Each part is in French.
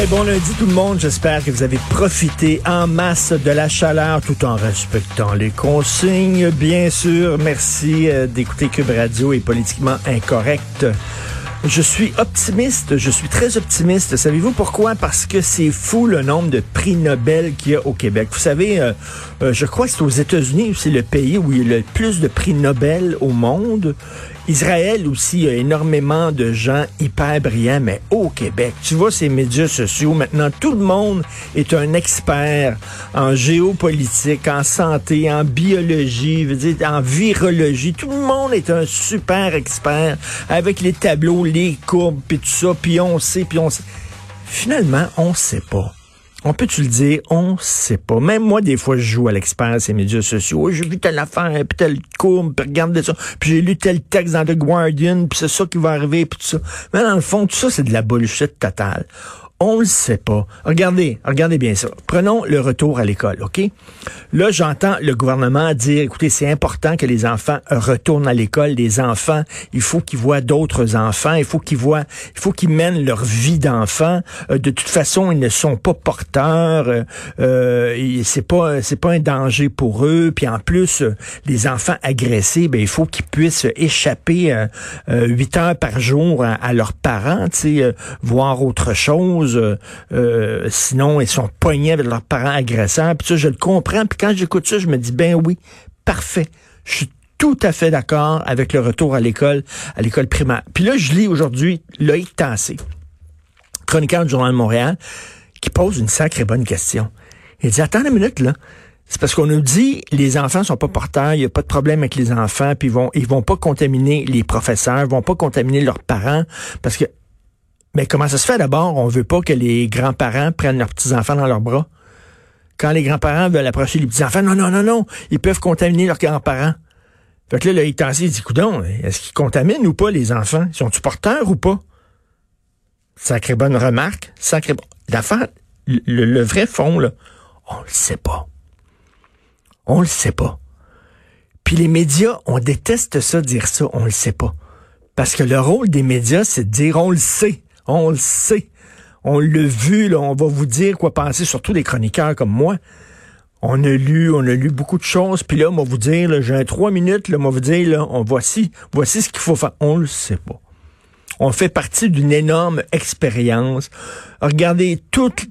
Eh bon lundi tout le monde, j'espère que vous avez profité en masse de la chaleur tout en respectant les consignes, bien sûr. Merci euh, d'écouter Cube Radio et politiquement incorrect. Je suis optimiste, je suis très optimiste. Savez-vous pourquoi? Parce que c'est fou le nombre de prix Nobel qu'il y a au Québec. Vous savez, euh, euh, je crois que c'est aux États-Unis, c'est le pays où il y a le plus de prix Nobel au monde. Israël aussi, il y a énormément de gens hyper brillants, mais au Québec, tu vois ces médias sociaux, maintenant tout le monde est un expert en géopolitique, en santé, en biologie, veux dire, en virologie. Tout le monde est un super expert avec les tableaux, les courbes, puis tout ça, puis on sait, puis on sait. Finalement, on sait pas. On peut-tu le dire? On sait pas. Même moi, des fois, je joue à l'expert ces médias sociaux. J'ai vu telle affaire, puis telle courbe, puis regarde ça. Puis j'ai lu tel texte dans The Guardian, puis c'est ça qui va arriver, puis tout ça. Mais dans le fond, tout ça, c'est de la bullshit totale. On le sait pas. Regardez, regardez bien ça. Prenons le retour à l'école, OK? Là, j'entends le gouvernement dire, écoutez, c'est important que les enfants retournent à l'école. Les enfants, il faut qu'ils voient d'autres enfants. Il faut qu'ils voient, il faut qu'ils mènent leur vie d'enfant. Euh, de toute façon, ils ne sont pas porteurs. Euh, euh, c'est pas, c'est pas un danger pour eux. Puis en plus, euh, les enfants agressés, ben il faut qu'ils puissent échapper huit heures par jour à, leurs parents, tu voir autre chose. Euh, sinon, ils sont poignés avec leurs parents agresseurs. Puis ça, je le comprends. Puis quand j'écoute ça, je me dis, ben oui, parfait. Je suis tout à fait d'accord avec le retour à l'école, à l'école primaire. Puis là, je lis aujourd'hui Loïc Tassé, chroniqueur du Journal de Montréal, qui pose une sacrée bonne question. Il dit, attends une minute, là. C'est parce qu'on nous dit les enfants sont pas porteurs, il n'y a pas de problème avec les enfants, puis ils vont ils vont pas contaminer les professeurs, ils vont pas contaminer leurs parents parce que mais comment ça se fait? D'abord? On veut pas que les grands-parents prennent leurs petits-enfants dans leurs bras. Quand les grands-parents veulent approcher les petits-enfants, non, non, non, non, ils peuvent contaminer leurs grands-parents. Fait que là, le il dit, coudon, est-ce qu'ils contaminent ou pas les enfants? Sont-ils porteurs ou pas? Sacrée bonne remarque. Bonne. L'affaire, le, le, vrai fond, là, on le sait pas. On le sait pas. Puis les médias, on déteste ça, dire ça, on le sait pas. Parce que le rôle des médias, c'est de dire on le sait. On le sait. On l'a vu, là, on va vous dire quoi penser, surtout les chroniqueurs comme moi. On a lu, on a lu beaucoup de choses, puis là, on va vous dire, j'ai trois minutes, là, on va vous dire, là, on, voici, voici ce qu'il faut faire. On le sait pas. On fait partie d'une énorme expérience. Regardez, toutes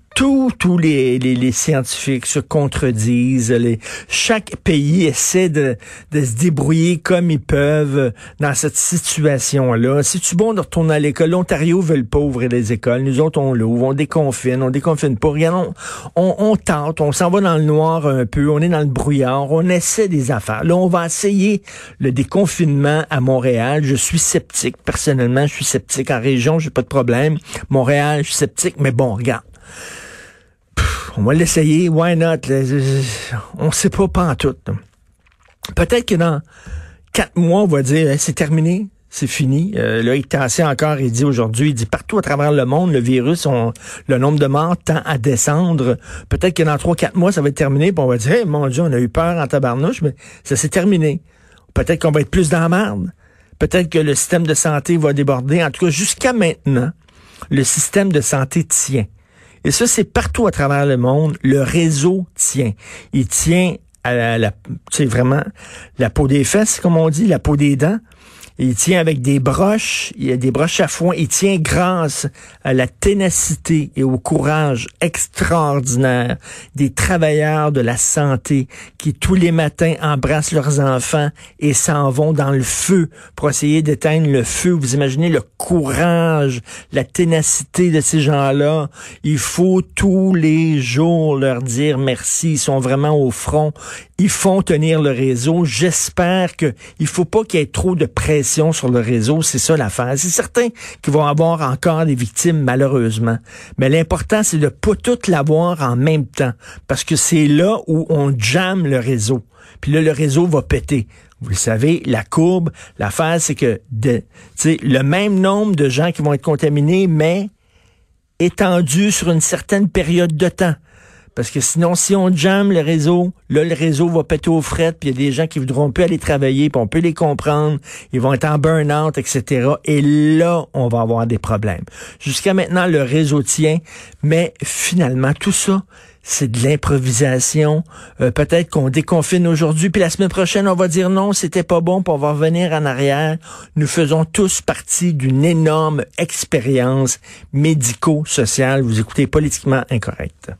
tous les, les, les, scientifiques se contredisent. Les, chaque pays essaie de, de, se débrouiller comme ils peuvent dans cette situation-là. Si tu bon de retourner à l'école, l'Ontario veut le pas ouvrir les écoles. Nous autres, on l'ouvre, on déconfine, on déconfine pas. Regarde, on, on, tente, on s'en va dans le noir un peu, on est dans le brouillard, on essaie des affaires. Là, on va essayer le déconfinement à Montréal. Je suis sceptique. Personnellement, je suis sceptique. En région, j'ai pas de problème. Montréal, je suis sceptique. Mais bon, regarde on va l'essayer, why not? On sait pas, pas en tout. Peut-être que dans quatre mois, on va dire, c'est terminé, c'est fini. Euh, là, il encore, il dit aujourd'hui, il dit partout à travers le monde, le virus, le nombre de morts tend à descendre. Peut-être que dans trois, quatre mois, ça va être terminé, puis on va dire, mon Dieu, on a eu peur en tabarnouche, mais ça s'est terminé. Peut-être qu'on va être plus dans la merde. Peut-être que le système de santé va déborder. En tout cas, jusqu'à maintenant, le système de santé tient. Et ça, c'est partout à travers le monde. Le réseau tient. Il tient à la, vraiment la peau des fesses, comme on dit, la peau des dents. Il tient avec des broches, il a des broches à foin. Il tient grâce à la ténacité et au courage extraordinaire des travailleurs de la santé qui tous les matins embrassent leurs enfants et s'en vont dans le feu pour essayer d'éteindre le feu. Vous imaginez le courage, la ténacité de ces gens-là. Il faut tous les jours leur dire merci. Ils sont vraiment au front. Ils font tenir le réseau. J'espère que il faut pas qu'il y ait trop de pression sur le réseau. C'est ça l'affaire. C'est certain qu'ils vont avoir encore des victimes, malheureusement. Mais l'important, c'est de pas toutes l'avoir en même temps. Parce que c'est là où on jamme le réseau. Puis là, le réseau va péter. Vous le savez, la courbe, l'affaire, c'est que de, le même nombre de gens qui vont être contaminés, mais étendu sur une certaine période de temps. Parce que sinon, si on jamme le réseau, là, le réseau va péter aux frettes, puis il y a des gens qui voudront plus aller travailler, puis on peut les comprendre, ils vont être en burn-out, etc. Et là, on va avoir des problèmes. Jusqu'à maintenant, le réseau tient, mais finalement, tout ça, c'est de l'improvisation. Euh, peut-être qu'on déconfine aujourd'hui, puis la semaine prochaine, on va dire non, c'était pas bon, puis on va revenir en arrière. Nous faisons tous partie d'une énorme expérience médico-sociale. Vous écoutez politiquement incorrect.